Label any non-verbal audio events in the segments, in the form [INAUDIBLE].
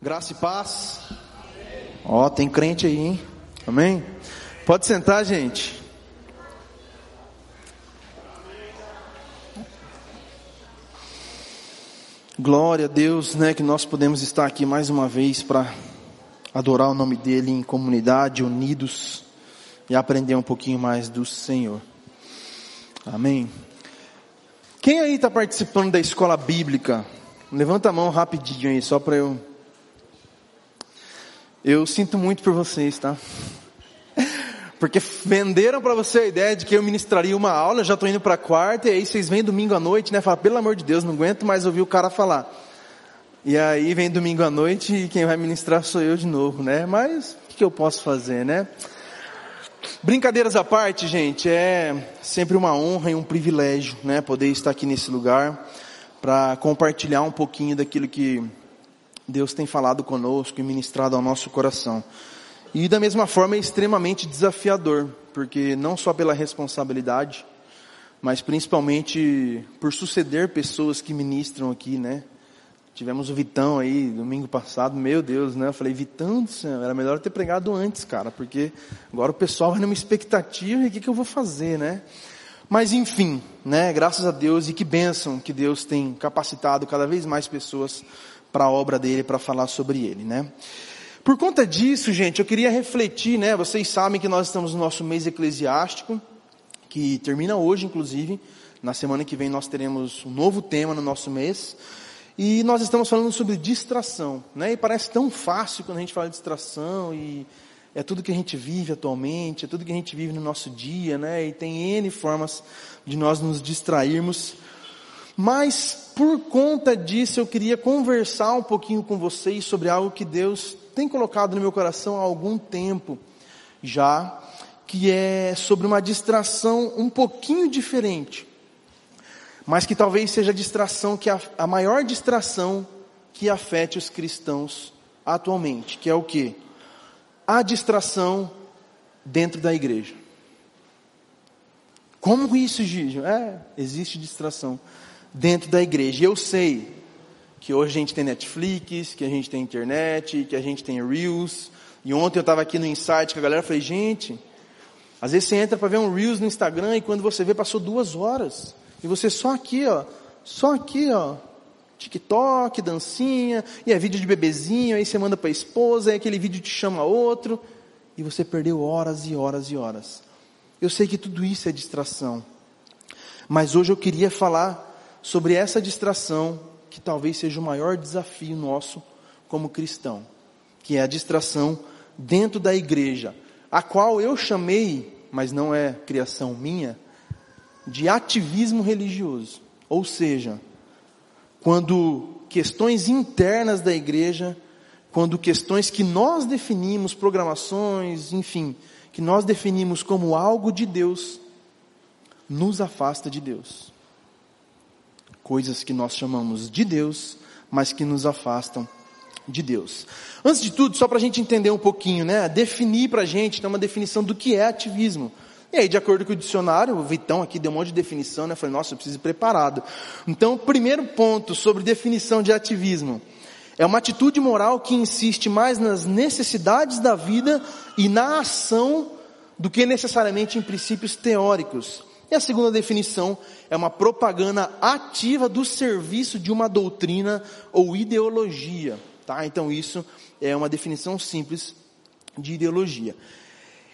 Graça e paz. Ó, oh, tem crente aí, hein? Amém? Pode sentar, gente. Glória a Deus, né, que nós podemos estar aqui mais uma vez para adorar o nome dele em comunidade, unidos e aprender um pouquinho mais do Senhor. Amém. Quem aí está participando da escola bíblica? Levanta a mão rapidinho aí, só para eu eu sinto muito por vocês, tá? Porque venderam para você a ideia de que eu ministraria uma aula, já estou indo para a quarta, e aí vocês vêm domingo à noite, né? Fala, pelo amor de Deus, não aguento mais ouvir o cara falar. E aí vem domingo à noite e quem vai ministrar sou eu de novo, né? Mas o que eu posso fazer, né? Brincadeiras à parte, gente, é sempre uma honra e um privilégio, né? Poder estar aqui nesse lugar para compartilhar um pouquinho daquilo que Deus tem falado conosco e ministrado ao nosso coração. E da mesma forma é extremamente desafiador, porque não só pela responsabilidade, mas principalmente por suceder pessoas que ministram aqui, né? Tivemos o Vitão aí domingo passado, meu Deus, né? Eu falei, Vitão, era melhor ter pregado antes, cara, porque agora o pessoal vai numa expectativa e o que, que eu vou fazer, né? Mas enfim, né? Graças a Deus e que bênção que Deus tem capacitado cada vez mais pessoas para a obra dele, para falar sobre ele, né? Por conta disso, gente, eu queria refletir, né? Vocês sabem que nós estamos no nosso mês eclesiástico, que termina hoje, inclusive. Na semana que vem nós teremos um novo tema no nosso mês. E nós estamos falando sobre distração, né? E parece tão fácil quando a gente fala de distração e é tudo que a gente vive atualmente, é tudo que a gente vive no nosso dia, né? E tem N formas de nós nos distrairmos. Mas por conta disso eu queria conversar um pouquinho com vocês sobre algo que Deus tem colocado no meu coração há algum tempo já, que é sobre uma distração um pouquinho diferente, mas que talvez seja a distração que a, a maior distração que afete os cristãos atualmente, que é o que? A distração dentro da igreja. Como isso, Gigi? É, existe distração dentro da igreja. E eu sei que hoje a gente tem Netflix, que a gente tem internet, que a gente tem Reels. E ontem eu estava aqui no Insight com a galera, falei, gente, às vezes você entra para ver um Reels no Instagram e quando você vê passou duas horas. E você só aqui, ó, só aqui, ó, TikTok, dancinha, e é vídeo de bebezinho, aí você manda para a esposa, aí aquele vídeo te chama outro, e você perdeu horas e horas e horas. Eu sei que tudo isso é distração. Mas hoje eu queria falar sobre essa distração que talvez seja o maior desafio nosso como cristão, que é a distração dentro da igreja, a qual eu chamei, mas não é criação minha, de ativismo religioso. Ou seja, quando questões internas da igreja, quando questões que nós definimos, programações, enfim, que nós definimos como algo de Deus, nos afasta de Deus coisas que nós chamamos de Deus, mas que nos afastam de Deus. Antes de tudo, só para a gente entender um pouquinho, né? Definir para a gente, ter uma definição do que é ativismo. E aí, de acordo com o dicionário, o Vitão aqui deu um monte de definição, né? Eu falei, nossa, eu preciso ir preparado. Então, o primeiro ponto sobre definição de ativismo. É uma atitude moral que insiste mais nas necessidades da vida e na ação do que necessariamente em princípios teóricos. E a segunda definição é uma propaganda ativa do serviço de uma doutrina ou ideologia. Tá? Então isso é uma definição simples de ideologia.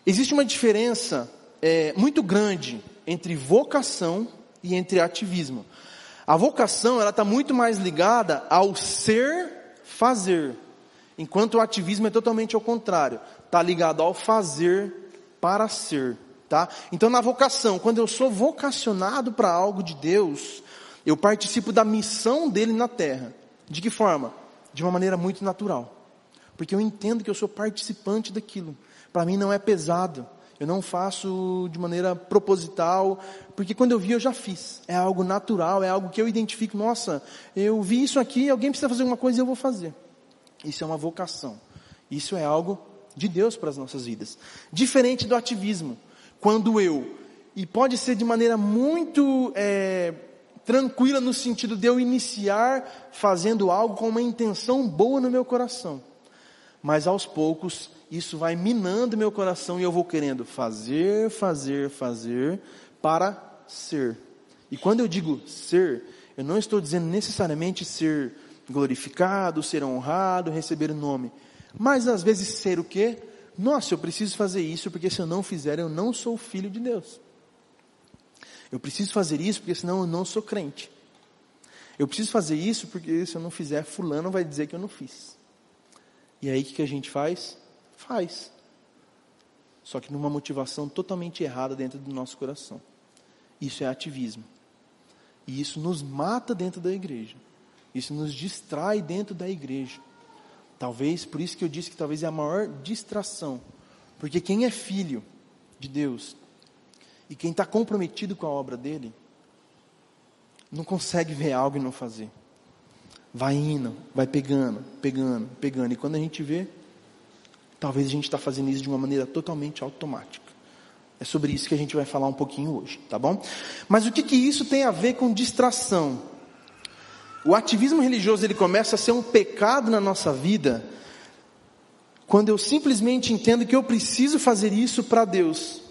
Existe uma diferença é, muito grande entre vocação e entre ativismo. A vocação ela está muito mais ligada ao ser fazer, enquanto o ativismo é totalmente ao contrário, está ligado ao fazer para ser. Tá? Então, na vocação, quando eu sou vocacionado para algo de Deus, eu participo da missão dele na terra. De que forma? De uma maneira muito natural. Porque eu entendo que eu sou participante daquilo. Para mim não é pesado. Eu não faço de maneira proposital, porque quando eu vi eu já fiz. É algo natural, é algo que eu identifico. Nossa, eu vi isso aqui, alguém precisa fazer alguma coisa e eu vou fazer. Isso é uma vocação. Isso é algo de Deus para as nossas vidas. Diferente do ativismo quando eu, e pode ser de maneira muito é, tranquila no sentido de eu iniciar fazendo algo com uma intenção boa no meu coração. Mas aos poucos isso vai minando meu coração e eu vou querendo fazer, fazer, fazer para ser. E quando eu digo ser, eu não estou dizendo necessariamente ser glorificado, ser honrado, receber o nome. Mas às vezes ser o quê? Nossa, eu preciso fazer isso porque se eu não fizer eu não sou filho de Deus. Eu preciso fazer isso porque senão eu não sou crente. Eu preciso fazer isso porque se eu não fizer, fulano vai dizer que eu não fiz. E aí o que a gente faz? Faz. Só que numa motivação totalmente errada dentro do nosso coração. Isso é ativismo. E isso nos mata dentro da igreja. Isso nos distrai dentro da igreja. Talvez, por isso que eu disse que talvez é a maior distração. Porque quem é filho de Deus e quem está comprometido com a obra dele, não consegue ver algo e não fazer. Vai indo, vai pegando, pegando, pegando. E quando a gente vê, talvez a gente está fazendo isso de uma maneira totalmente automática. É sobre isso que a gente vai falar um pouquinho hoje, tá bom? Mas o que, que isso tem a ver com distração? O ativismo religioso ele começa a ser um pecado na nossa vida quando eu simplesmente entendo que eu preciso fazer isso para Deus,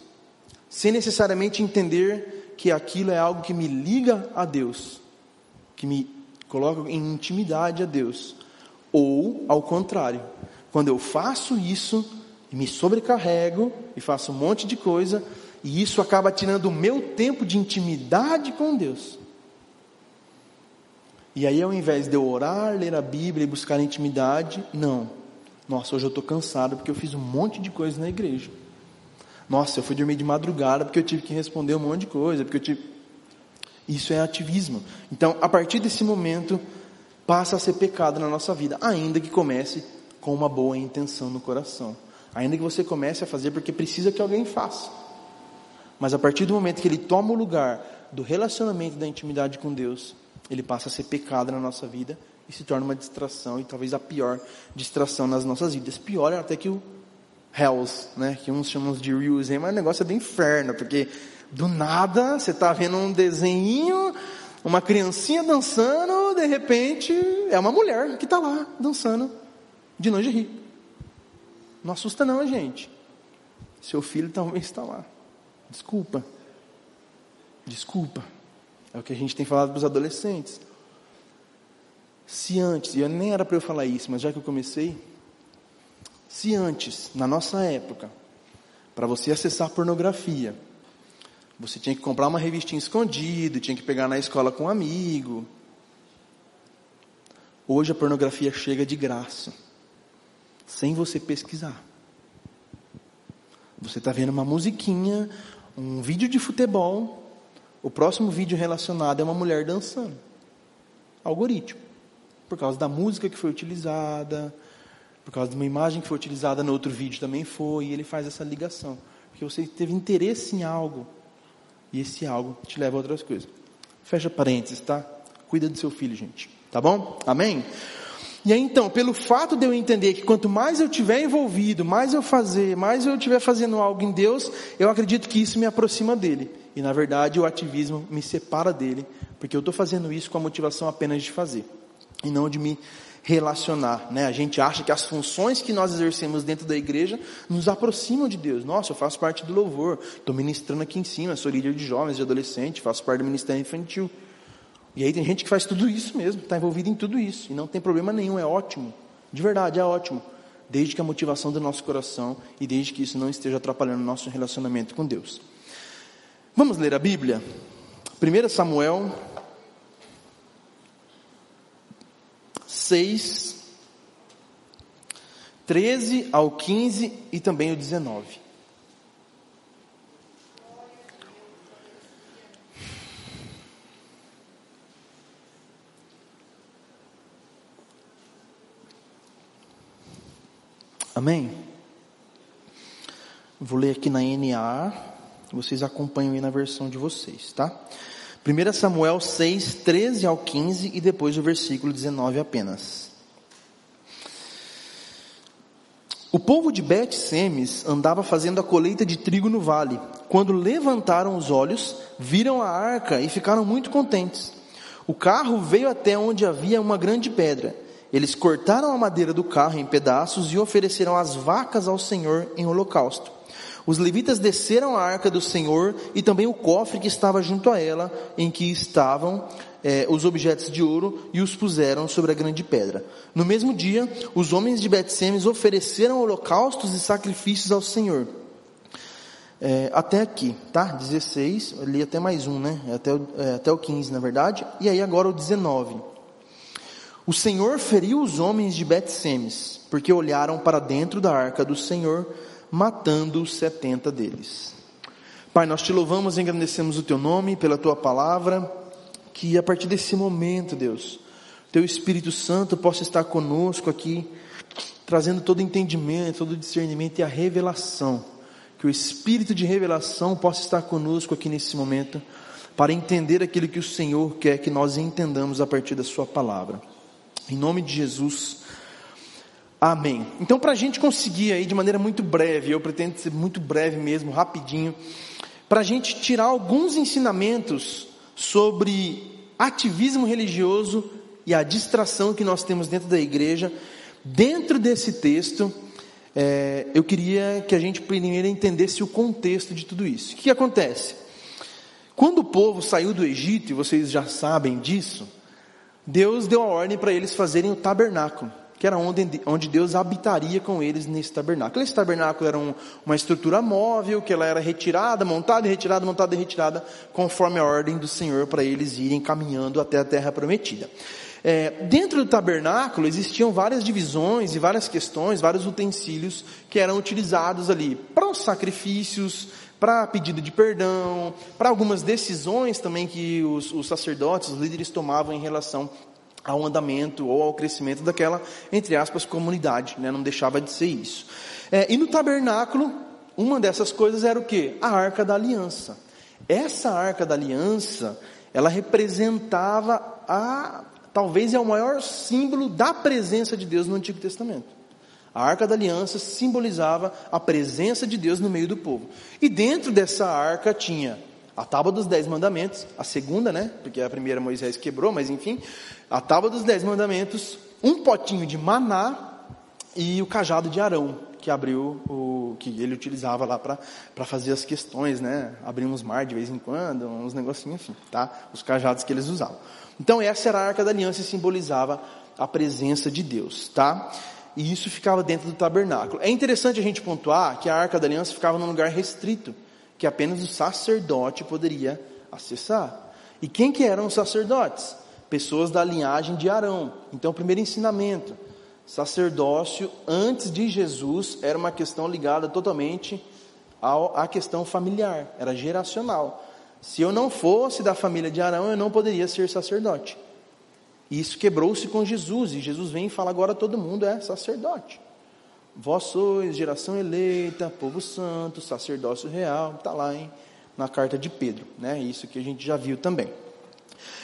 sem necessariamente entender que aquilo é algo que me liga a Deus, que me coloca em intimidade a Deus, ou ao contrário, quando eu faço isso e me sobrecarrego e faço um monte de coisa, e isso acaba tirando o meu tempo de intimidade com Deus. E aí, ao invés de eu orar, ler a Bíblia e buscar intimidade, não. Nossa, hoje eu estou cansado porque eu fiz um monte de coisa na igreja. Nossa, eu fui dormir de madrugada porque eu tive que responder um monte de coisa, porque eu tive. Isso é ativismo. Então, a partir desse momento, passa a ser pecado na nossa vida, ainda que comece com uma boa intenção no coração. Ainda que você comece a fazer porque precisa que alguém faça. Mas a partir do momento que ele toma o lugar do relacionamento da intimidade com Deus, ele passa a ser pecado na nossa vida e se torna uma distração e talvez a pior distração nas nossas vidas. Pior é até que o Hells, né? Que uns chamam de Reels, mas o negócio é do inferno, porque do nada você está vendo um desenho, uma criancinha dançando, de repente é uma mulher que está lá dançando de lingerie. Não assusta não, gente. Seu filho talvez está lá. Desculpa. Desculpa. É o que a gente tem falado para os adolescentes. Se antes, e eu nem era para eu falar isso, mas já que eu comecei, se antes, na nossa época, para você acessar pornografia, você tinha que comprar uma revistinha escondida, tinha que pegar na escola com um amigo. Hoje a pornografia chega de graça sem você pesquisar. Você está vendo uma musiquinha, um vídeo de futebol, o próximo vídeo relacionado é uma mulher dançando. Algoritmo. Por causa da música que foi utilizada, por causa de uma imagem que foi utilizada no outro vídeo também foi, e ele faz essa ligação. Porque você teve interesse em algo, e esse algo te leva a outras coisas. Fecha parênteses, tá? Cuida do seu filho, gente. Tá bom? Amém? E aí então, pelo fato de eu entender que quanto mais eu tiver envolvido, mais eu fazer, mais eu estiver fazendo algo em Deus, eu acredito que isso me aproxima dele. E na verdade o ativismo me separa dele, porque eu estou fazendo isso com a motivação apenas de fazer, e não de me relacionar. Né? A gente acha que as funções que nós exercemos dentro da igreja nos aproximam de Deus. Nossa, eu faço parte do louvor, estou ministrando aqui em cima, sou líder de jovens, de adolescentes, faço parte do ministério infantil. E aí tem gente que faz tudo isso mesmo, está envolvido em tudo isso, e não tem problema nenhum, é ótimo. De verdade, é ótimo. Desde que a motivação do nosso coração e desde que isso não esteja atrapalhando o nosso relacionamento com Deus. Vamos ler a Bíblia? 1 Samuel 6, 13 ao 15 e também o 19. Amém? Vou ler aqui na NA, vocês acompanham aí na versão de vocês, tá? 1 Samuel 6, 13 ao 15 e depois o versículo 19 apenas. O povo de Bet-Semes andava fazendo a colheita de trigo no vale. Quando levantaram os olhos, viram a arca e ficaram muito contentes. O carro veio até onde havia uma grande pedra. Eles cortaram a madeira do carro em pedaços e ofereceram as vacas ao Senhor em holocausto. Os levitas desceram a arca do Senhor e também o cofre que estava junto a ela, em que estavam eh, os objetos de ouro, e os puseram sobre a grande pedra. No mesmo dia, os homens de Betsemes ofereceram holocaustos e sacrifícios ao Senhor. É, até aqui, tá? 16, eu li até mais um, né? Até é, até o 15, na verdade. E aí agora o 19. O Senhor feriu os homens de Bet-Semes, porque olharam para dentro da arca do Senhor, matando os setenta deles. Pai, nós te louvamos e engrandecemos o teu nome pela tua palavra, que a partir desse momento, Deus, teu Espírito Santo possa estar conosco aqui, trazendo todo entendimento, todo discernimento e a revelação que o espírito de revelação possa estar conosco aqui nesse momento, para entender aquilo que o Senhor quer que nós entendamos a partir da Sua palavra. Em nome de Jesus. Amém. Então, para a gente conseguir aí de maneira muito breve, eu pretendo ser muito breve mesmo, rapidinho, para a gente tirar alguns ensinamentos sobre ativismo religioso e a distração que nós temos dentro da igreja, dentro desse texto, é, eu queria que a gente primeiro entendesse o contexto de tudo isso. O que, acontece? Quando o povo saiu do Egito, e vocês já sabem disso, Deus deu a ordem para eles fazerem o tabernáculo, que era onde, onde Deus habitaria com eles nesse tabernáculo. Esse tabernáculo era um, uma estrutura móvel, que ela era retirada, montada e retirada, montada e retirada, conforme a ordem do Senhor para eles irem caminhando até a terra prometida. É, dentro do tabernáculo existiam várias divisões e várias questões, vários utensílios que eram utilizados ali para os sacrifícios, para pedido de perdão, para algumas decisões também que os, os sacerdotes, os líderes tomavam em relação ao andamento ou ao crescimento daquela, entre aspas, comunidade, né? não deixava de ser isso. É, e no tabernáculo, uma dessas coisas era o que? A arca da aliança. Essa arca da aliança, ela representava a talvez é o maior símbolo da presença de Deus no Antigo Testamento. A arca da aliança simbolizava a presença de Deus no meio do povo. E dentro dessa arca tinha a tábua dos dez mandamentos, a segunda, né? Porque a primeira Moisés quebrou, mas enfim, a tábua dos dez mandamentos, um potinho de maná e o cajado de Arão, que abriu o que ele utilizava lá para fazer as questões, né? Abrir uns mar de vez em quando, uns negocinhos, enfim, tá? Os cajados que eles usavam. Então essa era a arca da aliança e simbolizava a presença de Deus, tá? E isso ficava dentro do tabernáculo. É interessante a gente pontuar que a arca da aliança ficava num lugar restrito, que apenas o sacerdote poderia acessar. E quem que eram os sacerdotes? Pessoas da linhagem de Arão. Então, primeiro ensinamento, sacerdócio antes de Jesus era uma questão ligada totalmente à questão familiar, era geracional. Se eu não fosse da família de Arão, eu não poderia ser sacerdote. E isso quebrou-se com Jesus, e Jesus vem e fala agora todo mundo é sacerdote. Vós sois geração eleita, povo santo, sacerdócio real, está lá hein, na carta de Pedro, né? Isso que a gente já viu também.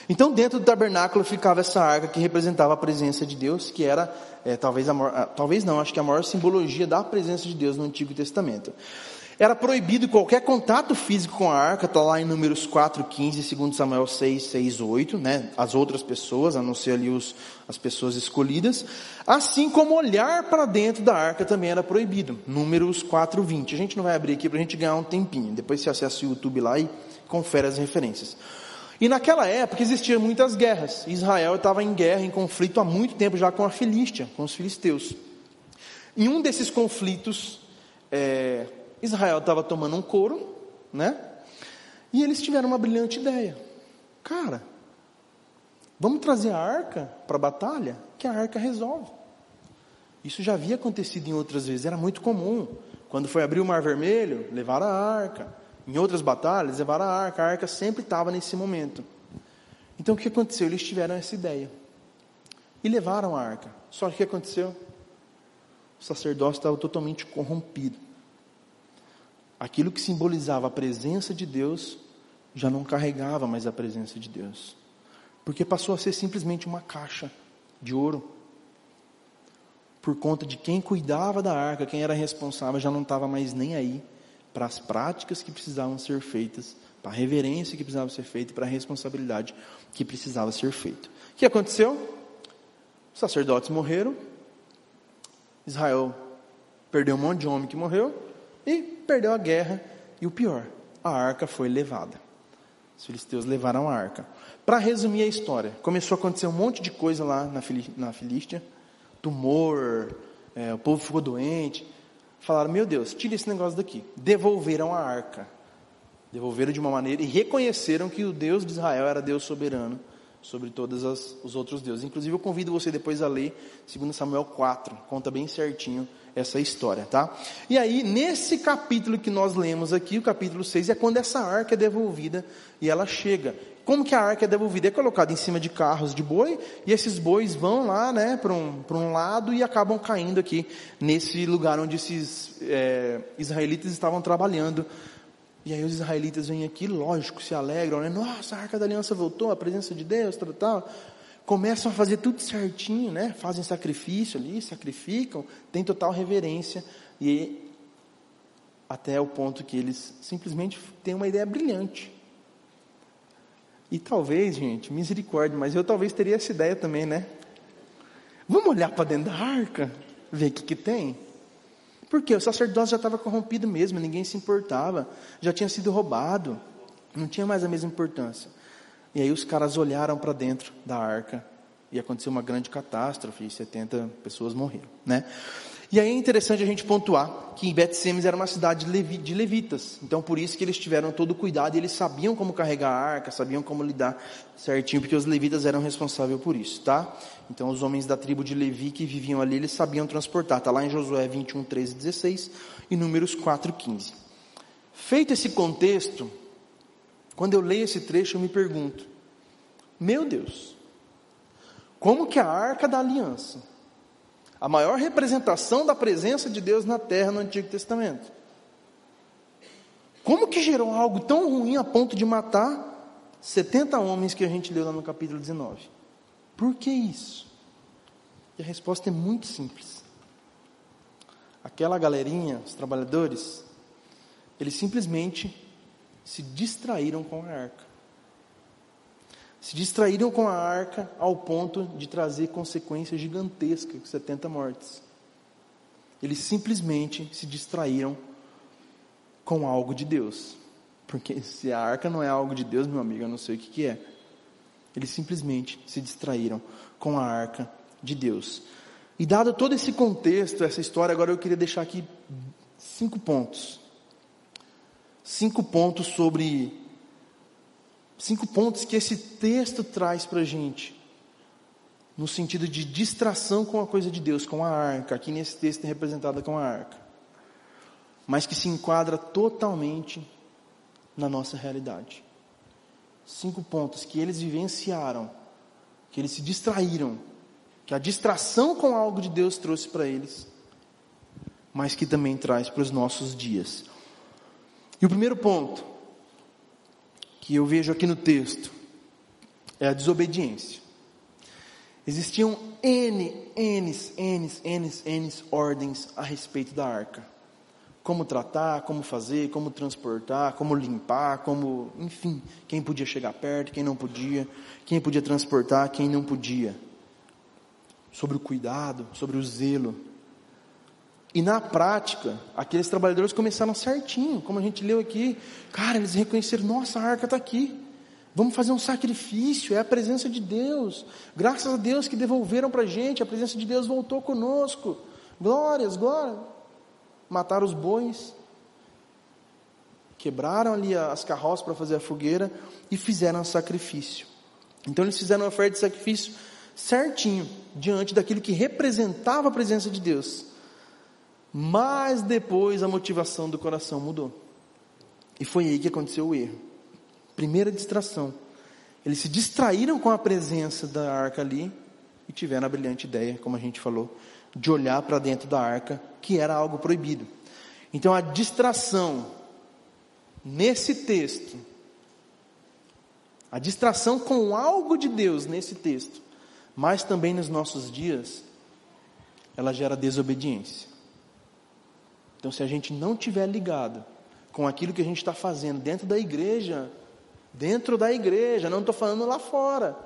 Então, dentro do tabernáculo ficava essa arca que representava a presença de Deus, que era é, talvez a maior, talvez não, acho que a maior simbologia da presença de Deus no Antigo Testamento. Era proibido qualquer contato físico com a arca, está lá em números 4, 15, segundo Samuel 6, 6, 8, né? As outras pessoas, a não ser ali os, as pessoas escolhidas. Assim como olhar para dentro da arca também era proibido. Números 4, 20. A gente não vai abrir aqui para a gente ganhar um tempinho. Depois você acessa o YouTube lá e confere as referências. E naquela época existiam muitas guerras. Israel estava em guerra, em conflito há muito tempo já com a Filístia, com os filisteus. Em um desses conflitos, é, Israel estava tomando um couro, né? E eles tiveram uma brilhante ideia. Cara, vamos trazer a arca para a batalha, que a arca resolve. Isso já havia acontecido em outras vezes, era muito comum. Quando foi abrir o Mar Vermelho, levaram a arca. Em outras batalhas, levaram a arca. A arca sempre estava nesse momento. Então o que aconteceu? Eles tiveram essa ideia. E levaram a arca. Só que o que aconteceu? O sacerdócio estava totalmente corrompido aquilo que simbolizava a presença de Deus já não carregava mais a presença de Deus, porque passou a ser simplesmente uma caixa de ouro. Por conta de quem cuidava da arca, quem era responsável, já não estava mais nem aí para as práticas que precisavam ser feitas, para a reverência que precisava ser feita, para a responsabilidade que precisava ser feita. O que aconteceu? Os sacerdotes morreram, Israel perdeu um monte de homem que morreu e perdeu a guerra. E o pior, a arca foi levada. Os filisteus levaram a arca. Para resumir a história, começou a acontecer um monte de coisa lá na, na Filístia: tumor, é, o povo ficou doente. Falaram: Meu Deus, tira esse negócio daqui. Devolveram a arca. Devolveram de uma maneira e reconheceram que o Deus de Israel era Deus soberano sobre todos os outros deuses. Inclusive, eu convido você depois a ler 2 Samuel 4, conta bem certinho essa história, tá? E aí, nesse capítulo que nós lemos aqui, o capítulo 6, é quando essa arca é devolvida e ela chega. Como que a arca é devolvida? É colocada em cima de carros de boi e esses bois vão lá, né, para um, um lado e acabam caindo aqui nesse lugar onde esses é, israelitas estavam trabalhando e aí os israelitas vêm aqui, lógico, se alegram, né? Nossa, a arca da aliança voltou, a presença de Deus, tal, tal. Começam a fazer tudo certinho, né? Fazem sacrifício ali, sacrificam, têm total reverência. E até o ponto que eles simplesmente têm uma ideia brilhante. E talvez, gente, misericórdia, mas eu talvez teria essa ideia também, né? Vamos olhar para dentro da arca, ver o que, que tem? Porque o sacerdócio já estava corrompido mesmo, ninguém se importava, já tinha sido roubado, não tinha mais a mesma importância. E aí os caras olharam para dentro da arca e aconteceu uma grande catástrofe, e 70 pessoas morreram, né? E aí é interessante a gente pontuar que Bet-Semes era uma cidade de levitas, então por isso que eles tiveram todo o cuidado e eles sabiam como carregar a arca, sabiam como lidar certinho, porque os levitas eram responsáveis por isso, tá? Então os homens da tribo de Levi que viviam ali, eles sabiam transportar, tá lá em Josué 21, 13 e 16 e Números 4, 15. Feito esse contexto, quando eu leio esse trecho eu me pergunto, meu Deus, como que a arca da aliança, a maior representação da presença de Deus na terra no Antigo Testamento. Como que gerou algo tão ruim a ponto de matar 70 homens que a gente leu lá no capítulo 19? Por que isso? E a resposta é muito simples. Aquela galerinha, os trabalhadores, eles simplesmente se distraíram com a arca se distraíram com a arca ao ponto de trazer consequências gigantescas, 70 mortes. Eles simplesmente se distraíram com algo de Deus. Porque se a arca não é algo de Deus, meu amigo, eu não sei o que, que é. Eles simplesmente se distraíram com a arca de Deus. E dado todo esse contexto, essa história, agora eu queria deixar aqui cinco pontos. Cinco pontos sobre cinco pontos que esse texto traz para a gente, no sentido de distração com a coisa de Deus, com a arca, aqui nesse texto é representada com a arca, mas que se enquadra totalmente na nossa realidade. Cinco pontos que eles vivenciaram, que eles se distraíram, que a distração com algo de Deus trouxe para eles, mas que também traz para os nossos dias. E o primeiro ponto, que eu vejo aqui no texto é a desobediência. Existiam N, N, N, N, N ordens a respeito da arca. Como tratar, como fazer, como transportar, como limpar, como, enfim, quem podia chegar perto, quem não podia, quem podia transportar, quem não podia. Sobre o cuidado, sobre o zelo. E na prática, aqueles trabalhadores começaram certinho, como a gente leu aqui. Cara, eles reconheceram: nossa, a arca está aqui. Vamos fazer um sacrifício, é a presença de Deus. Graças a Deus que devolveram para a gente, a presença de Deus voltou conosco. Glórias, glória. Mataram os bois, quebraram ali as carroças para fazer a fogueira e fizeram sacrifício. Então eles fizeram uma oferta de sacrifício certinho, diante daquilo que representava a presença de Deus. Mas depois a motivação do coração mudou. E foi aí que aconteceu o erro. Primeira distração. Eles se distraíram com a presença da arca ali e tiveram a brilhante ideia, como a gente falou, de olhar para dentro da arca, que era algo proibido. Então a distração nesse texto, a distração com algo de Deus nesse texto, mas também nos nossos dias, ela gera desobediência. Então, se a gente não tiver ligado com aquilo que a gente está fazendo dentro da igreja, dentro da igreja, não estou falando lá fora,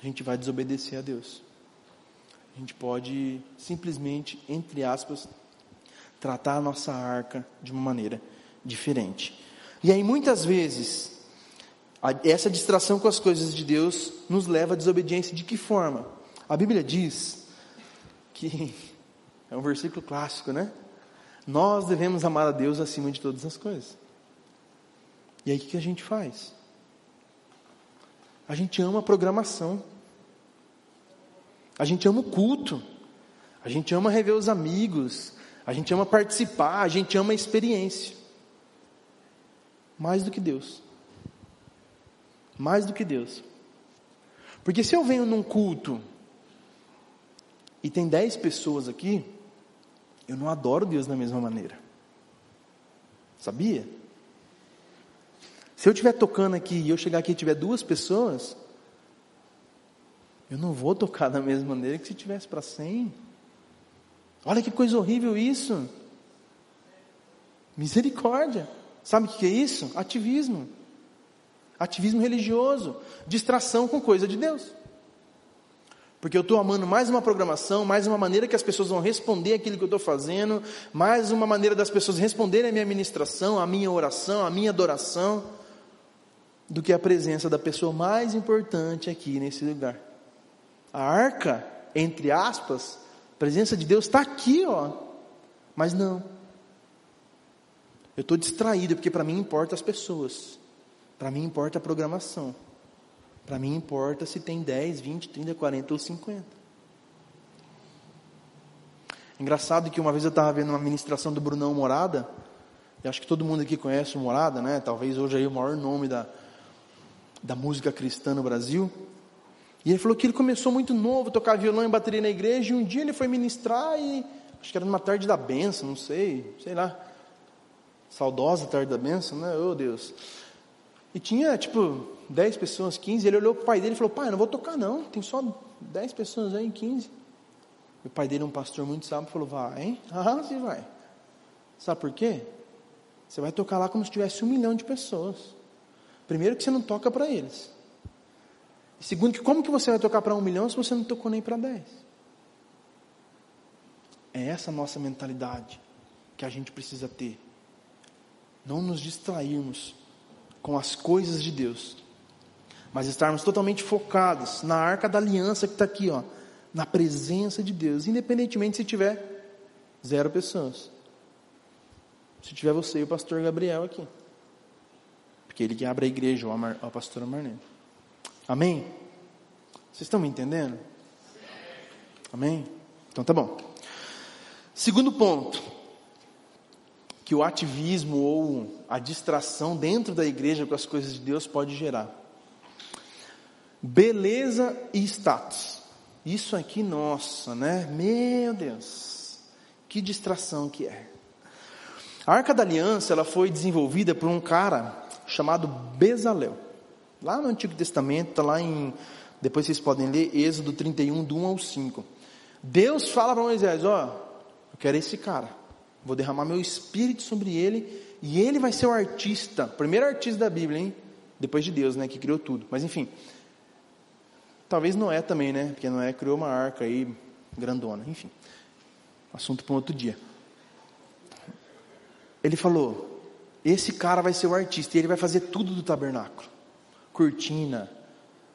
a gente vai desobedecer a Deus. A gente pode simplesmente, entre aspas, tratar a nossa arca de uma maneira diferente. E aí muitas vezes, essa distração com as coisas de Deus nos leva à desobediência de que forma? A Bíblia diz que [LAUGHS] é um versículo clássico, né? Nós devemos amar a Deus acima de todas as coisas. E aí o que a gente faz? A gente ama a programação. A gente ama o culto. A gente ama rever os amigos. A gente ama participar. A gente ama a experiência. Mais do que Deus. Mais do que Deus. Porque se eu venho num culto e tem dez pessoas aqui, eu não adoro Deus da mesma maneira. Sabia? Se eu estiver tocando aqui e eu chegar aqui e tiver duas pessoas, eu não vou tocar da mesma maneira que se tivesse para cem. Olha que coisa horrível isso. Misericórdia. Sabe o que é isso? Ativismo. Ativismo religioso. Distração com coisa de Deus. Porque eu estou amando mais uma programação, mais uma maneira que as pessoas vão responder aquilo que eu estou fazendo, mais uma maneira das pessoas responderem a minha ministração, a minha oração, a minha adoração, do que a presença da pessoa mais importante aqui nesse lugar. A arca, entre aspas, a presença de Deus está aqui, ó. Mas não. Eu estou distraído, porque para mim importa as pessoas. Para mim importa a programação. Para mim importa se tem 10, 20, 30, 40 ou 50. Engraçado que uma vez eu estava vendo uma ministração do Brunão Morada, e acho que todo mundo aqui conhece o Morada, né? Talvez hoje aí o maior nome da, da música cristã no Brasil. E ele falou que ele começou muito novo, tocar violão e bateria na igreja, e um dia ele foi ministrar e acho que era numa tarde da benção, não sei, sei lá. Saudosa tarde da benção, né? Oh Deus. E tinha tipo 10 pessoas, 15, ele olhou para o pai dele e falou: Pai, não vou tocar não, tem só 10 pessoas aí, 15. E o pai dele, um pastor muito sábio, falou: Vai, hein? Ah, você vai. Sabe por quê? Você vai tocar lá como se tivesse um milhão de pessoas. Primeiro, que você não toca para eles. E segundo, que como que você vai tocar para um milhão se você não tocou nem para dez? É essa a nossa mentalidade que a gente precisa ter. Não nos distrairmos com as coisas de Deus, mas estarmos totalmente focados na arca da aliança que está aqui, ó, na presença de Deus, independentemente se tiver zero pessoas. Se tiver você e o pastor Gabriel aqui. Porque ele que abre a igreja, o, Amar, o pastor Amarneno. Amém? Vocês estão me entendendo? Amém? Então tá bom. Segundo ponto, que o ativismo ou a distração dentro da igreja com as coisas de Deus pode gerar. Beleza e status. Isso aqui, nossa, né? Meu Deus, que distração que é. A Arca da Aliança, ela foi desenvolvida por um cara chamado Bezalel. Lá no Antigo Testamento, está lá em, depois vocês podem ler, Êxodo 31, do 1 ao 5. Deus fala para Moisés, ó, eu quero esse cara. Vou derramar meu espírito sobre ele e ele vai ser o artista, primeiro artista da Bíblia, hein? Depois de Deus, né, que criou tudo. Mas enfim, talvez Noé também, né? Porque Noé criou uma arca aí grandona. Enfim, assunto para um outro dia. Ele falou: esse cara vai ser o artista e ele vai fazer tudo do tabernáculo, cortina,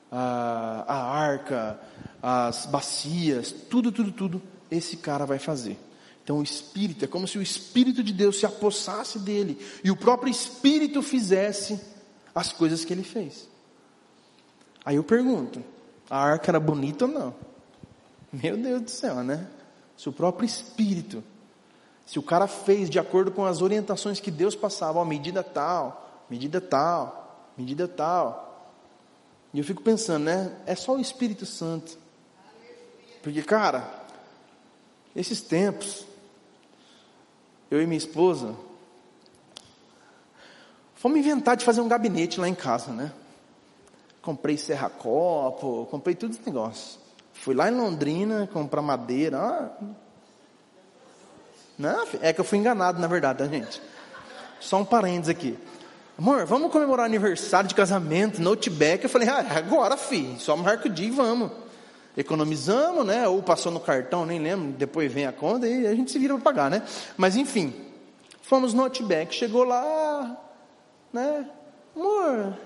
a, a arca, as bacias, tudo, tudo, tudo. Esse cara vai fazer. Então o Espírito, é como se o Espírito de Deus se apossasse dele e o próprio Espírito fizesse as coisas que ele fez. Aí eu pergunto: a arca era bonita ou não? Meu Deus do céu, né? Se o próprio Espírito, se o cara fez de acordo com as orientações que Deus passava, ó, medida tal, medida tal, medida tal. E eu fico pensando, né? É só o Espírito Santo. Porque, cara, esses tempos, eu e minha esposa, fomos inventar de fazer um gabinete lá em casa, né? Comprei serra-copo, comprei tudo esse negócio. Fui lá em Londrina comprar madeira. Ah, não, é que eu fui enganado, na verdade, tá, gente? só um parênteses aqui. Amor, vamos comemorar aniversário de casamento, noteback. Eu falei, ah, agora, filho, só marca o dia e vamos. Economizamos, né? Ou passou no cartão, nem lembro, depois vem a conta e a gente se vira para pagar, né? Mas enfim, fomos no Outback, chegou lá, né? Amor,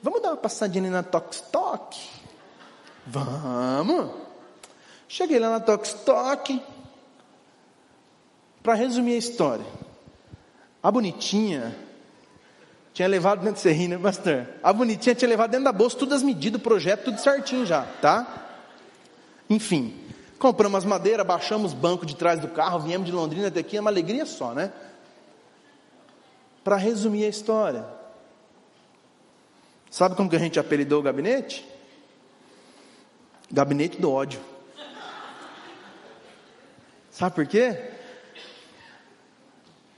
vamos dar uma passadinha na Tox Tok? Vamos. Cheguei lá na Tox Tok. Para resumir a história, a bonitinha tinha levado dentro, você ri, né, pastor? A bonitinha tinha levado dentro da bolsa todas as medidas, o projeto, tudo certinho já, tá? Enfim, compramos as madeiras, baixamos banco de trás do carro, viemos de Londrina até aqui, é uma alegria só, né? Para resumir a história, sabe como que a gente apelidou o gabinete? Gabinete do ódio. Sabe por quê?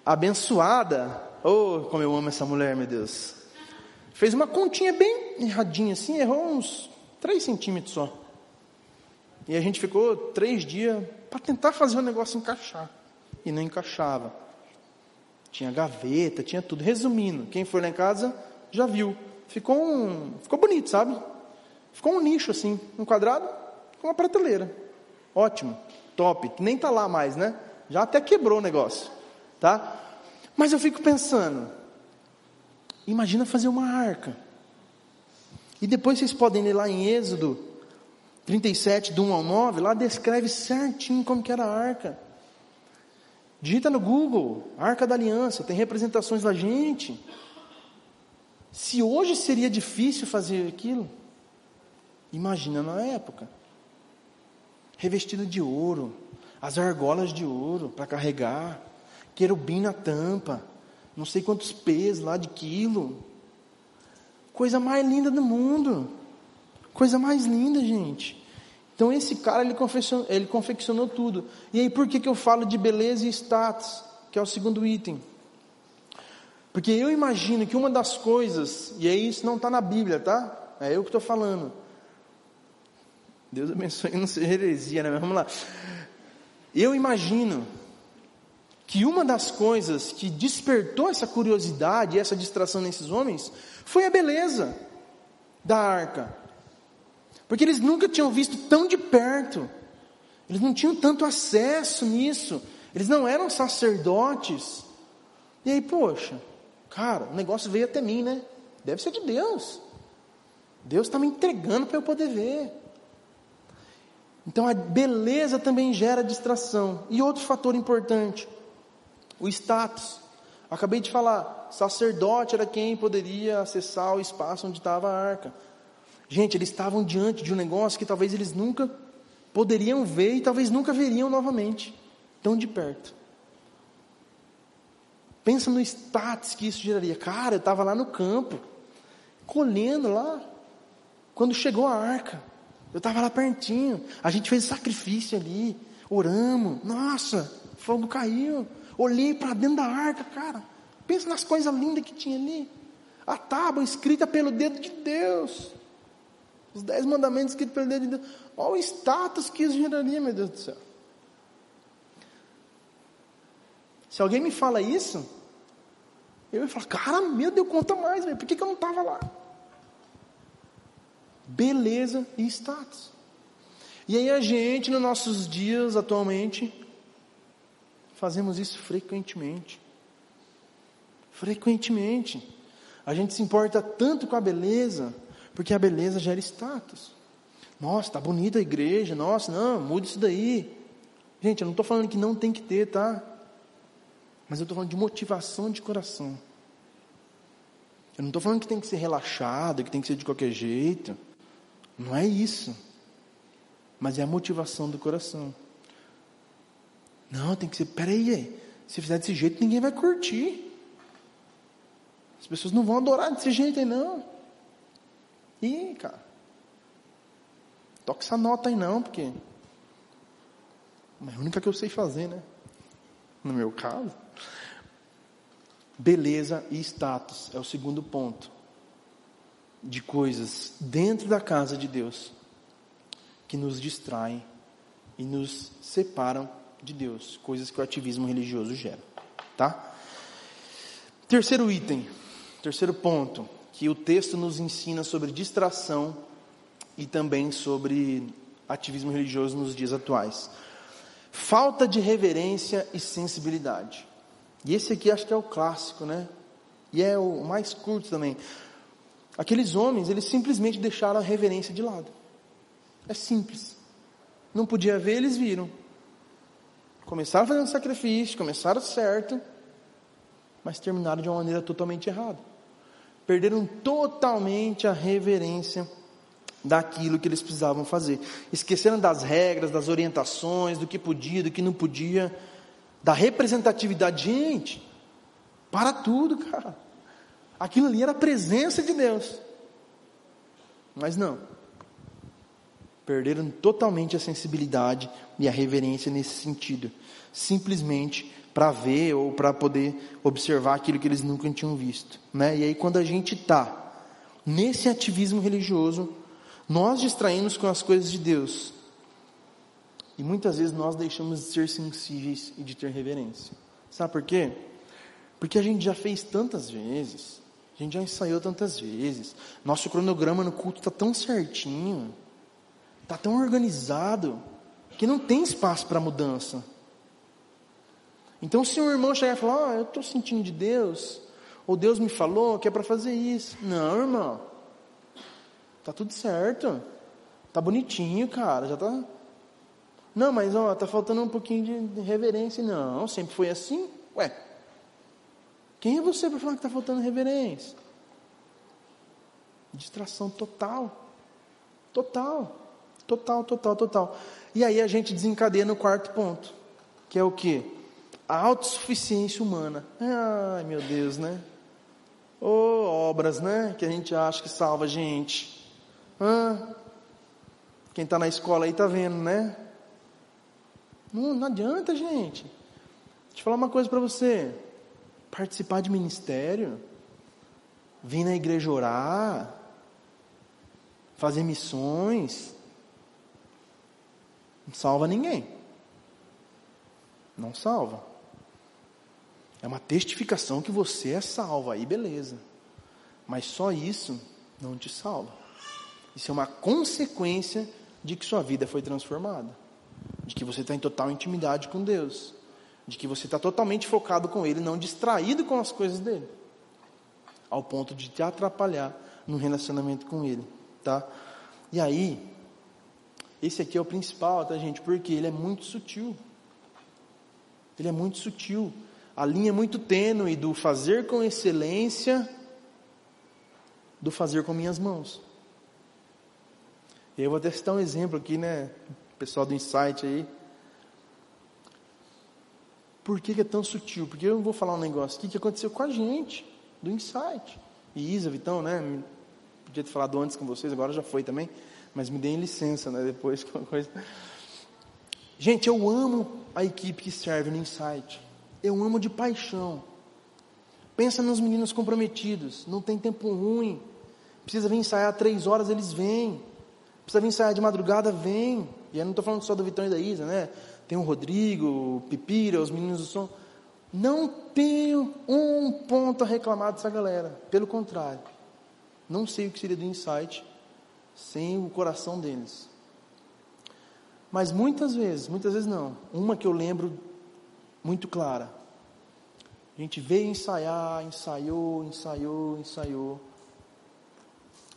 Abençoada, oh, como eu amo essa mulher, meu Deus. Fez uma continha bem erradinha assim, errou uns 3 centímetros só. E a gente ficou três dias para tentar fazer o negócio encaixar. E não encaixava. Tinha gaveta, tinha tudo. Resumindo, quem foi lá em casa já viu. Ficou um, ficou bonito, sabe? Ficou um nicho assim, um quadrado com uma prateleira. Ótimo, top. Nem tá lá mais, né? Já até quebrou o negócio, tá? Mas eu fico pensando, imagina fazer uma arca. E depois vocês podem ler lá em Êxodo 37, do 1 ao 9, lá descreve certinho como que era a arca. Digita no Google, Arca da Aliança, tem representações da gente. Se hoje seria difícil fazer aquilo, imagina na época. Revestido de ouro, as argolas de ouro para carregar, querubim na tampa, não sei quantos pesos lá de quilo. Coisa mais linda do mundo. Coisa mais linda, gente. Então esse cara ele confeccionou, ele confeccionou tudo. E aí por que, que eu falo de beleza e status, que é o segundo item? Porque eu imagino que uma das coisas, e aí isso não está na Bíblia, tá? É eu que estou falando. Deus abençoe, [LAUGHS] não seja heresia, né? Vamos lá. Eu imagino que uma das coisas que despertou essa curiosidade, essa distração nesses homens, foi a beleza da arca. Porque eles nunca tinham visto tão de perto. Eles não tinham tanto acesso nisso. Eles não eram sacerdotes. E aí, poxa, cara, o negócio veio até mim, né? Deve ser de Deus. Deus está me entregando para eu poder ver. Então a beleza também gera distração. E outro fator importante, o status. Acabei de falar, sacerdote era quem poderia acessar o espaço onde estava a arca. Gente, eles estavam diante de um negócio que talvez eles nunca poderiam ver e talvez nunca veriam novamente, tão de perto. Pensa no status que isso geraria. Cara, eu estava lá no campo, colhendo lá, quando chegou a arca. Eu estava lá pertinho, a gente fez sacrifício ali, oramos, nossa, fogo caiu. Olhei para dentro da arca, cara. Pensa nas coisas lindas que tinha ali. A tábua escrita pelo dedo de Deus. Os dez mandamentos que pelo dedo de Deus. Olha o status que isso geraria, meu Deus do céu. Se alguém me fala isso, eu ia falar, cara, meu Deus, conta mais, velho. por que, que eu não estava lá? Beleza e status. E aí a gente, nos nossos dias atualmente, fazemos isso frequentemente. Frequentemente. A gente se importa tanto com a beleza, porque a beleza gera status. Nossa, está bonita a igreja. Nossa, não, muda isso daí. Gente, eu não estou falando que não tem que ter, tá? Mas eu estou falando de motivação de coração. Eu não estou falando que tem que ser relaxado, que tem que ser de qualquer jeito. Não é isso. Mas é a motivação do coração. Não, tem que ser. Peraí, se fizer desse jeito, ninguém vai curtir. As pessoas não vão adorar desse jeito aí, não. E, cara, toca essa nota aí não, porque é a única que eu sei fazer, né? No meu caso. Beleza e status é o segundo ponto de coisas dentro da casa de Deus que nos distraem e nos separam de Deus, coisas que o ativismo religioso gera, tá? Terceiro item, terceiro ponto, que o texto nos ensina sobre distração e também sobre ativismo religioso nos dias atuais. Falta de reverência e sensibilidade. E esse aqui acho que é o clássico, né? E é o mais curto também. Aqueles homens, eles simplesmente deixaram a reverência de lado. É simples. Não podia ver, eles viram. Começaram fazendo sacrifício, começaram certo, mas terminaram de uma maneira totalmente errada. Perderam totalmente a reverência daquilo que eles precisavam fazer. Esqueceram das regras, das orientações, do que podia, do que não podia, da representatividade. Gente, para tudo, cara. Aquilo ali era a presença de Deus. Mas não. Perderam totalmente a sensibilidade e a reverência nesse sentido. Simplesmente para ver ou para poder observar aquilo que eles nunca tinham visto. Né? E aí, quando a gente está nesse ativismo religioso, nós distraímos com as coisas de Deus. E muitas vezes nós deixamos de ser sensíveis e de ter reverência. Sabe por quê? Porque a gente já fez tantas vezes, a gente já ensaiou tantas vezes. Nosso cronograma no culto está tão certinho, está tão organizado, que não tem espaço para mudança. Então, se um irmão chegar e falar, oh, eu estou sentindo de Deus, ou Deus me falou que é para fazer isso. Não, irmão. Tá tudo certo. Tá bonitinho, cara. Já tá. Não, mas ó, tá faltando um pouquinho de reverência. Não, sempre foi assim. Ué. Quem é você para falar que tá faltando reverência? Distração total. Total. Total, total, total. E aí a gente desencadeia no quarto ponto, que é o que? A autossuficiência humana. Ai, meu Deus, né? Ô, oh, obras, né? Que a gente acha que salva a gente. Ah, quem está na escola aí está vendo, né? Não, não adianta, gente. Deixa eu falar uma coisa para você. Participar de ministério, vir na igreja orar, fazer missões, não salva ninguém. Não salva. É uma testificação que você é salvo, aí beleza. Mas só isso não te salva. Isso é uma consequência de que sua vida foi transformada, de que você está em total intimidade com Deus, de que você está totalmente focado com Ele, não distraído com as coisas dele, ao ponto de te atrapalhar no relacionamento com Ele, tá? E aí, esse aqui é o principal, tá, gente? Porque ele é muito sutil. Ele é muito sutil. A linha é muito tênue do fazer com excelência do fazer com minhas mãos. E eu vou até citar um exemplo aqui, né? Pessoal do Insight aí. Por que, que é tão sutil? Porque eu vou falar um negócio aqui que aconteceu com a gente, do Insight. E Isa, Vitão, né? Podia ter falado antes com vocês, agora já foi também. Mas me deem licença, né? Depois com coisa. Gente, eu amo a equipe que serve no Insight. Eu amo de paixão. Pensa nos meninos comprometidos. Não tem tempo ruim. Precisa vir ensaiar três horas, eles vêm. Precisa vir ensaiar de madrugada, vem. E eu não estou falando só do Vitão e da Isa, né? Tem o Rodrigo, o Pipira, os meninos do som. Não tenho um ponto a reclamar dessa galera. Pelo contrário. Não sei o que seria do Insight sem o coração deles. Mas muitas vezes, muitas vezes não. Uma que eu lembro muito clara. A gente veio ensaiar, ensaiou, ensaiou, ensaiou.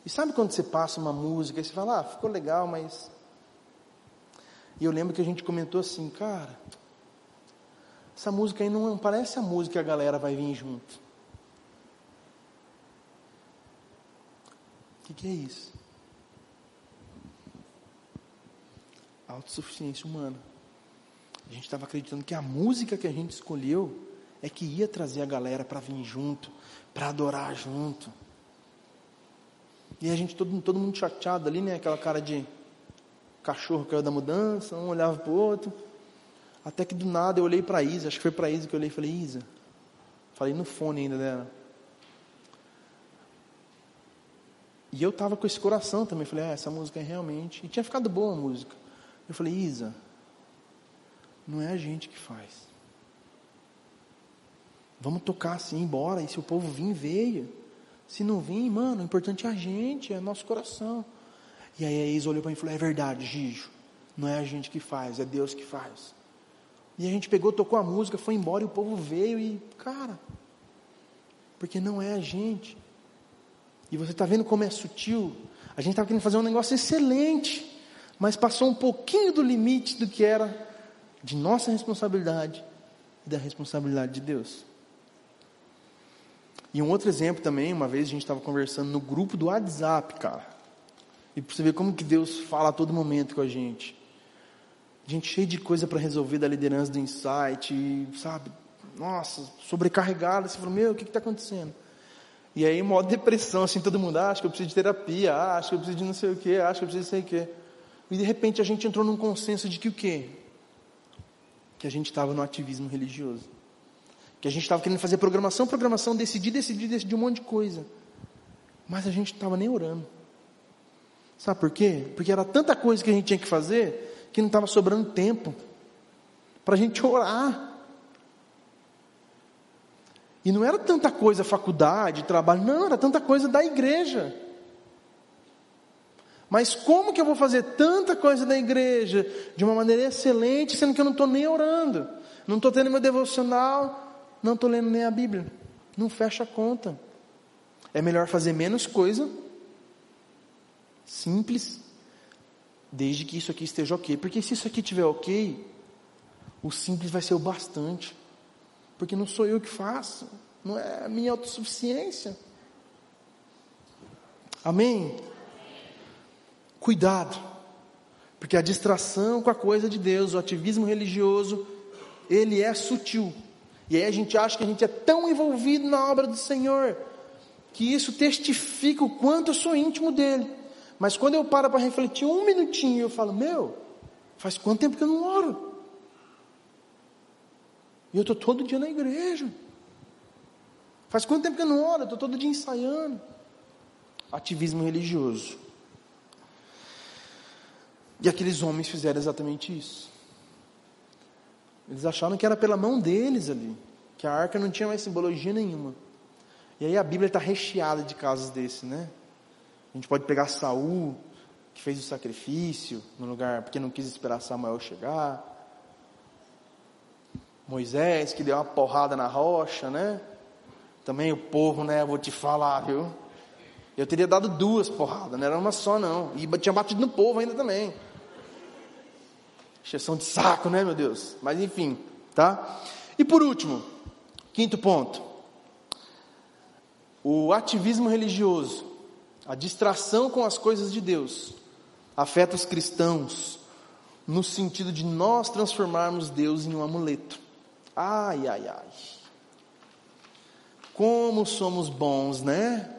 E sabe quando você passa uma música e você fala, ah, ficou legal, mas. E eu lembro que a gente comentou assim, cara, essa música aí não parece a música que a galera vai vir junto. O que, que é isso? Autossuficiência humana. A gente estava acreditando que a música que a gente escolheu é que ia trazer a galera para vir junto, para adorar junto. E a gente, todo, todo mundo chateado ali, né? Aquela cara de cachorro que caiu da mudança, um olhava para o outro. Até que do nada eu olhei para a Isa, acho que foi para a Isa que eu olhei e falei, Isa, falei no fone ainda dela. E eu tava com esse coração também, falei, ah, essa música é realmente. E tinha ficado boa a música. Eu falei, Isa, não é a gente que faz. Vamos tocar assim, embora. E se o povo vir, veio. Se não vir, mano, o importante é a gente, é nosso coração. E aí a Isa olhou para mim e falou: É verdade, Gijo. Não é a gente que faz, é Deus que faz. E a gente pegou, tocou a música, foi embora e o povo veio e, cara, porque não é a gente. E você está vendo como é sutil? A gente estava querendo fazer um negócio excelente, mas passou um pouquinho do limite do que era de nossa responsabilidade e da responsabilidade de Deus. E um outro exemplo também, uma vez a gente estava conversando no grupo do WhatsApp, cara. E para você ver como que Deus fala a todo momento com a gente. Gente cheia de coisa para resolver da liderança do insight, e, sabe? Nossa, sobrecarregada. Você falou, meu, o que está acontecendo? E aí, modo depressão, assim, todo mundo, ah, acho que eu preciso de terapia, ah, acho que eu preciso de não sei o quê, acho que eu preciso de sei o quê. E de repente a gente entrou num consenso de que o quê? Que a gente estava no ativismo religioso. Que a gente estava querendo fazer programação, programação, decidir, decidir, decidir um monte de coisa. Mas a gente estava nem orando. Sabe por quê? Porque era tanta coisa que a gente tinha que fazer que não estava sobrando tempo para a gente [LAUGHS] orar. E não era tanta coisa faculdade, trabalho, não, era tanta coisa da igreja. Mas como que eu vou fazer tanta coisa da igreja de uma maneira excelente, sendo que eu não estou nem orando, não estou tendo meu devocional, não estou lendo nem a Bíblia? Não fecha a conta. É melhor fazer menos coisa, simples, desde que isso aqui esteja ok. Porque se isso aqui estiver ok, o simples vai ser o bastante porque não sou eu que faço, não é a minha autossuficiência. Amém? Cuidado, porque a distração com a coisa de Deus, o ativismo religioso, ele é sutil. E aí a gente acha que a gente é tão envolvido na obra do Senhor, que isso testifica o quanto eu sou íntimo dele. Mas quando eu paro para refletir um minutinho, eu falo: Meu, faz quanto tempo que eu não oro? E eu estou todo dia na igreja. Faz quanto tempo que eu não oro? Eu estou todo dia ensaiando. Ativismo religioso. E aqueles homens fizeram exatamente isso. Eles acharam que era pela mão deles ali, que a arca não tinha mais simbologia nenhuma. E aí a Bíblia está recheada de casos desse, né? A gente pode pegar Saul, que fez o sacrifício no lugar, porque não quis esperar Samuel chegar. Moisés que deu uma porrada na rocha, né? Também o povo, né? Vou te falar, viu? Eu teria dado duas porradas, não era uma só não. E tinha batido no povo ainda também. Exceção de saco, né, meu Deus? Mas enfim, tá? E por último, quinto ponto. O ativismo religioso, a distração com as coisas de Deus, afeta os cristãos no sentido de nós transformarmos Deus em um amuleto. Ai, ai, ai. Como somos bons, né?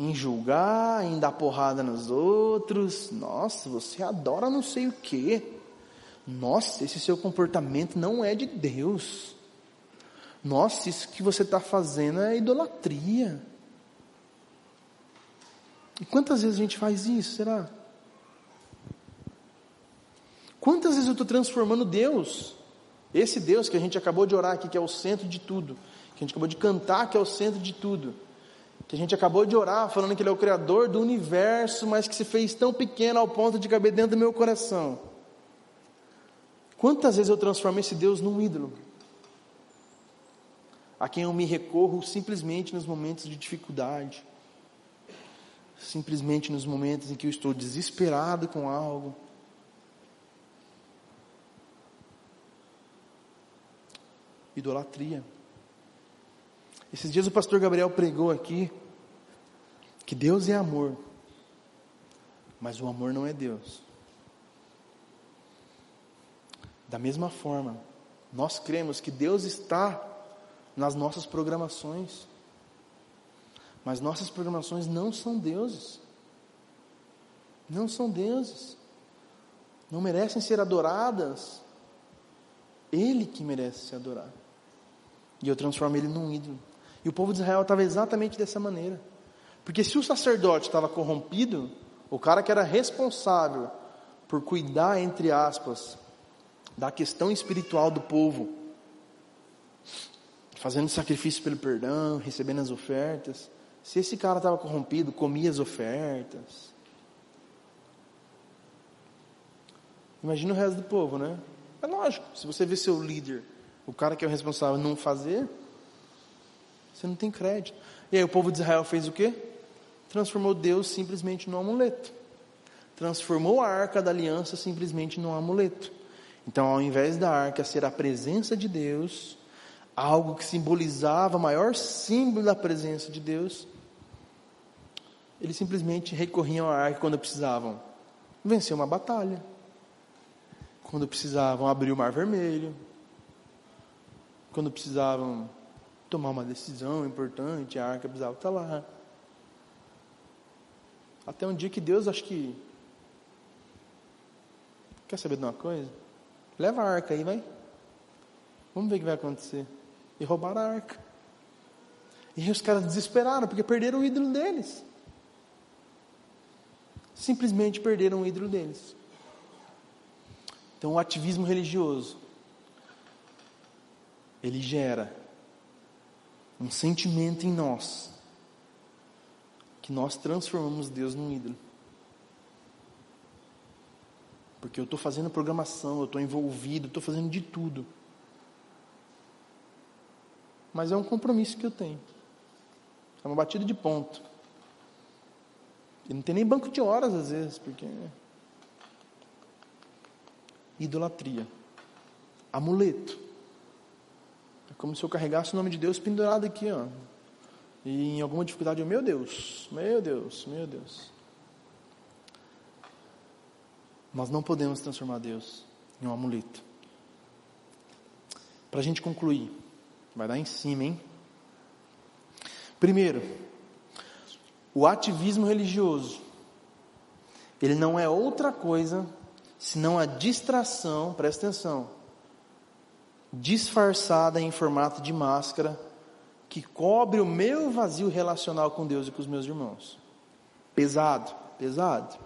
Em julgar, em dar porrada nos outros. Nossa, você adora não sei o que. Nossa, esse seu comportamento não é de Deus. Nossa, isso que você está fazendo é idolatria. E quantas vezes a gente faz isso, será? Quantas vezes eu estou transformando Deus esse Deus que a gente acabou de orar aqui, que é o centro de tudo, que a gente acabou de cantar, que é o centro de tudo, que a gente acabou de orar falando que Ele é o Criador do universo, mas que se fez tão pequeno ao ponto de caber dentro do meu coração. Quantas vezes eu transformei esse Deus num ídolo? A quem eu me recorro simplesmente nos momentos de dificuldade, simplesmente nos momentos em que eu estou desesperado com algo idolatria. Esses dias o pastor Gabriel pregou aqui que Deus é amor, mas o amor não é Deus. Da mesma forma, nós cremos que Deus está nas nossas programações, mas nossas programações não são deuses. Não são deuses. Não merecem ser adoradas. Ele que merece ser adorado. E eu transformo ele num ídolo. E o povo de Israel estava exatamente dessa maneira. Porque se o sacerdote estava corrompido, o cara que era responsável por cuidar, entre aspas, da questão espiritual do povo, fazendo sacrifício pelo perdão, recebendo as ofertas. Se esse cara estava corrompido, comia as ofertas. Imagina o resto do povo, né? É lógico, se você vê seu líder, o cara que é o responsável, não fazer, você não tem crédito. E aí o povo de Israel fez o quê? Transformou Deus simplesmente num amuleto. Transformou a arca da aliança simplesmente num amuleto. Então, ao invés da arca ser a presença de Deus, algo que simbolizava o maior símbolo da presença de Deus, eles simplesmente recorriam à arca quando precisavam vencer uma batalha, quando precisavam abrir o mar vermelho, quando precisavam tomar uma decisão importante, a arca precisava estar lá. Até um dia que Deus, acho que. Quer saber de uma coisa? Leva a arca aí, vai. Vamos ver o que vai acontecer. E roubaram a arca. E os caras desesperaram, porque perderam o ídolo deles. Simplesmente perderam o ídolo deles. Então, o ativismo religioso, ele gera um sentimento em nós que nós transformamos Deus num ídolo. Porque eu estou fazendo programação, eu estou envolvido, estou fazendo de tudo. Mas é um compromisso que eu tenho. É uma batida de ponto. E não tem nem banco de horas às vezes, porque idolatria. Amuleto. É como se eu carregasse o nome de Deus pendurado aqui, ó. E em alguma dificuldade eu, meu Deus, meu Deus, meu Deus. Nós não podemos transformar Deus em um amuleto. Para a gente concluir, vai dar em cima, hein? Primeiro, o ativismo religioso, ele não é outra coisa senão a distração, presta atenção, disfarçada em formato de máscara, que cobre o meu vazio relacional com Deus e com os meus irmãos. Pesado, pesado,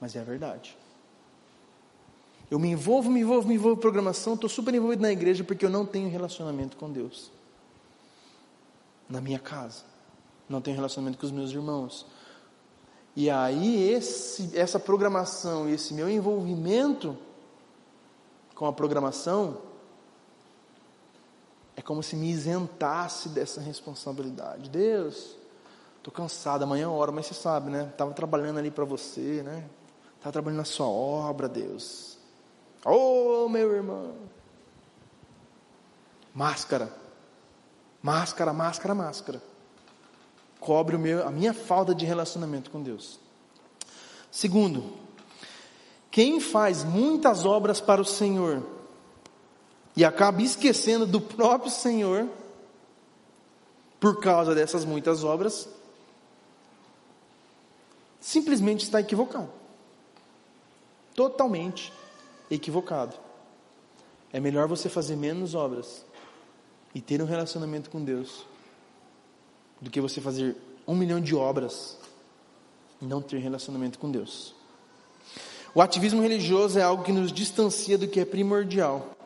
mas é a verdade. Eu me envolvo, me envolvo, me envolvo em programação, estou super envolvido na igreja porque eu não tenho relacionamento com Deus. Na minha casa. Não tenho relacionamento com os meus irmãos. E aí esse, essa programação, esse meu envolvimento com a programação é como se me isentasse dessa responsabilidade. Deus, estou cansado, amanhã é hora, mas você sabe, né? Estava trabalhando ali para você, né? Estava trabalhando na sua obra, Deus. Oh, meu irmão. Máscara. Máscara, máscara, máscara cobre o meu, a minha falta de relacionamento com Deus. Segundo, quem faz muitas obras para o Senhor e acaba esquecendo do próprio Senhor por causa dessas muitas obras, simplesmente está equivocado. Totalmente equivocado. É melhor você fazer menos obras e ter um relacionamento com Deus do que você fazer um milhão de obras e não ter relacionamento com Deus. O ativismo religioso é algo que nos distancia do que é primordial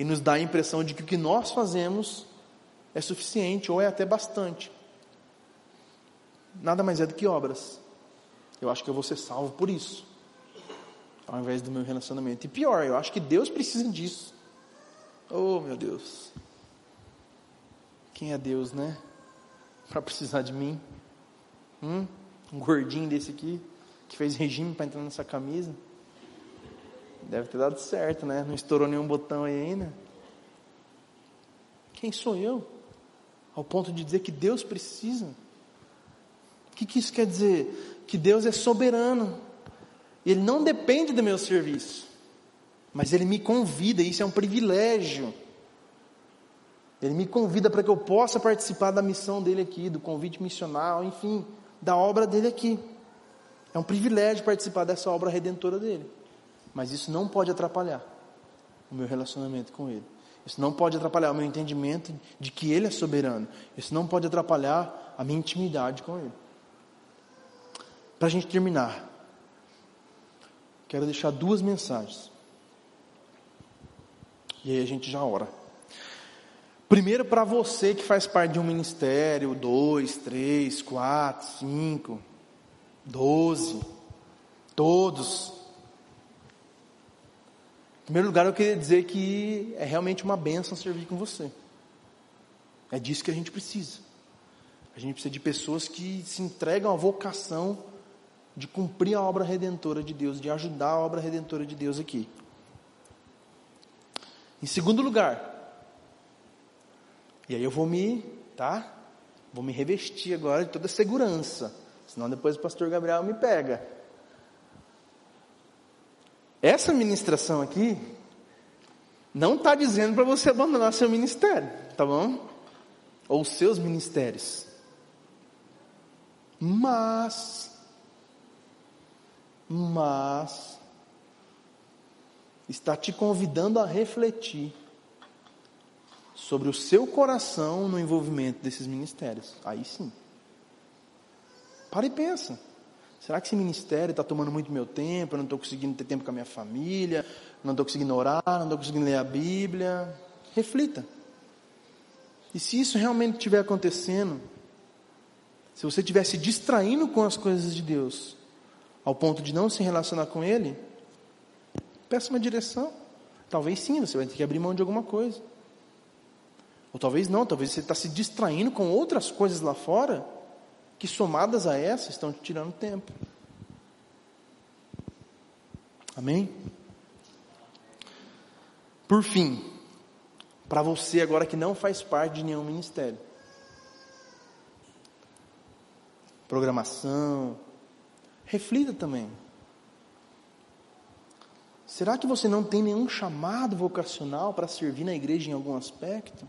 e nos dá a impressão de que o que nós fazemos é suficiente ou é até bastante. Nada mais é do que obras. Eu acho que eu vou ser salvo por isso, ao invés do meu relacionamento. E pior, eu acho que Deus precisa disso. Oh, meu Deus. Quem é Deus, né? [LAUGHS] para precisar de mim? Hum? Um gordinho desse aqui, que fez regime para entrar nessa camisa. Deve ter dado certo, né? Não estourou nenhum botão aí ainda. Quem sou eu? Ao ponto de dizer que Deus precisa. O que, que isso quer dizer? Que Deus é soberano. Ele não depende do meu serviço. Mas Ele me convida, isso é um privilégio. Ele me convida para que eu possa participar da missão dele aqui, do convite missional, enfim, da obra dele aqui. É um privilégio participar dessa obra redentora dele. Mas isso não pode atrapalhar o meu relacionamento com ele. Isso não pode atrapalhar o meu entendimento de que ele é soberano. Isso não pode atrapalhar a minha intimidade com ele. Para a gente terminar, quero deixar duas mensagens. E aí a gente já ora. Primeiro, para você que faz parte de um ministério, dois, três, quatro, cinco, doze, todos. Primeiro lugar, eu queria dizer que é realmente uma benção servir com você. É disso que a gente precisa. A gente precisa de pessoas que se entregam à vocação de cumprir a obra redentora de Deus, de ajudar a obra redentora de Deus aqui. Em segundo lugar, e aí eu vou me, tá? Vou me revestir agora de toda a segurança, senão depois o pastor Gabriel me pega. Essa ministração aqui não está dizendo para você abandonar seu ministério, tá bom? Ou seus ministérios. Mas, mas, está te convidando a refletir sobre o seu coração no envolvimento desses ministérios. Aí sim. Para e pensa. Será que esse ministério está tomando muito meu tempo? Eu não estou conseguindo ter tempo com a minha família? Não estou conseguindo orar? Não estou conseguindo ler a Bíblia? Reflita. E se isso realmente estiver acontecendo, se você estiver se distraindo com as coisas de Deus, ao ponto de não se relacionar com Ele, peça uma direção. Talvez sim, você vai ter que abrir mão de alguma coisa. Ou talvez não, talvez você está se distraindo com outras coisas lá fora, que somadas a essa estão te tirando tempo. Amém? Por fim, para você agora que não faz parte de nenhum ministério, programação, reflita também. Será que você não tem nenhum chamado vocacional para servir na igreja em algum aspecto?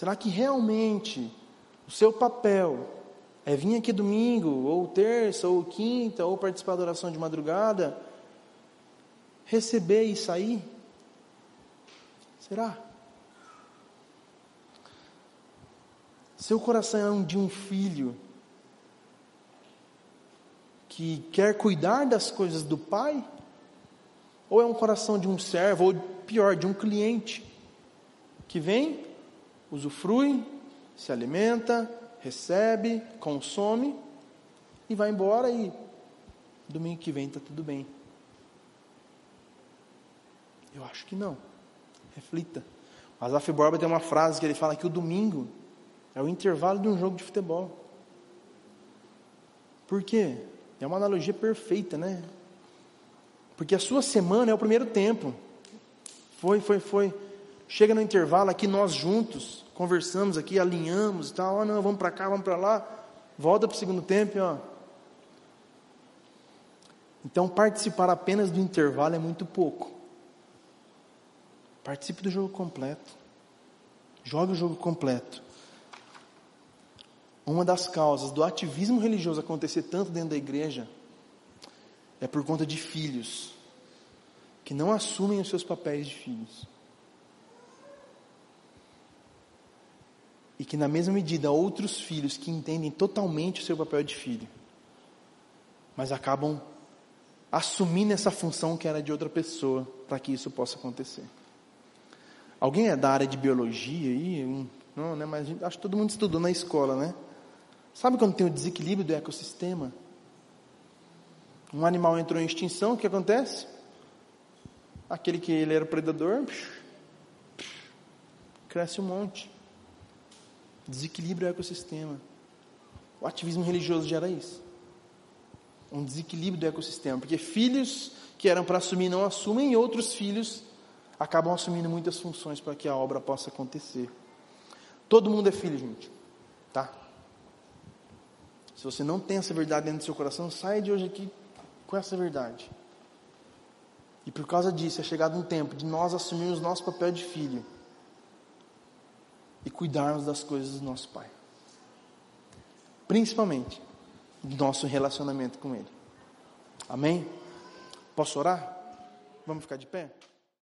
Será que realmente o seu papel é vir aqui domingo, ou terça, ou quinta, ou participar da oração de madrugada, receber e sair? Será? Seu coração é de um filho que quer cuidar das coisas do pai? Ou é um coração de um servo, ou pior, de um cliente que vem usufrui, se alimenta, recebe, consome e vai embora e domingo que vem está tudo bem. Eu acho que não. Reflita. O Azaf Borba tem uma frase que ele fala que o domingo é o intervalo de um jogo de futebol. Por quê? É uma analogia perfeita, né? Porque a sua semana é o primeiro tempo. Foi, foi, foi. Chega no intervalo aqui, nós juntos, conversamos aqui, alinhamos e tal. Oh, não, vamos para cá, vamos para lá. Volta para o segundo tempo, ó. Então, participar apenas do intervalo é muito pouco. Participe do jogo completo. Jogue o jogo completo. Uma das causas do ativismo religioso acontecer tanto dentro da igreja é por conta de filhos que não assumem os seus papéis de filhos. E que, na mesma medida, outros filhos que entendem totalmente o seu papel de filho, mas acabam assumindo essa função que era de outra pessoa para que isso possa acontecer. Alguém é da área de biologia aí? Não, né? Mas acho que todo mundo estudou na escola, né? Sabe quando tem o desequilíbrio do ecossistema? Um animal entrou em extinção, o que acontece? Aquele que ele era predador, cresce um monte. Desequilíbrio o ecossistema. O ativismo religioso gera isso. Um desequilíbrio do ecossistema. Porque filhos que eram para assumir não assumem e outros filhos acabam assumindo muitas funções para que a obra possa acontecer. Todo mundo é filho, gente. Tá? Se você não tem essa verdade dentro do seu coração, saia de hoje aqui com essa verdade. E por causa disso, é chegado um tempo de nós assumirmos nosso papel de filho e cuidarmos das coisas do nosso Pai. Principalmente do nosso relacionamento com Ele. Amém? Posso orar? Vamos ficar de pé?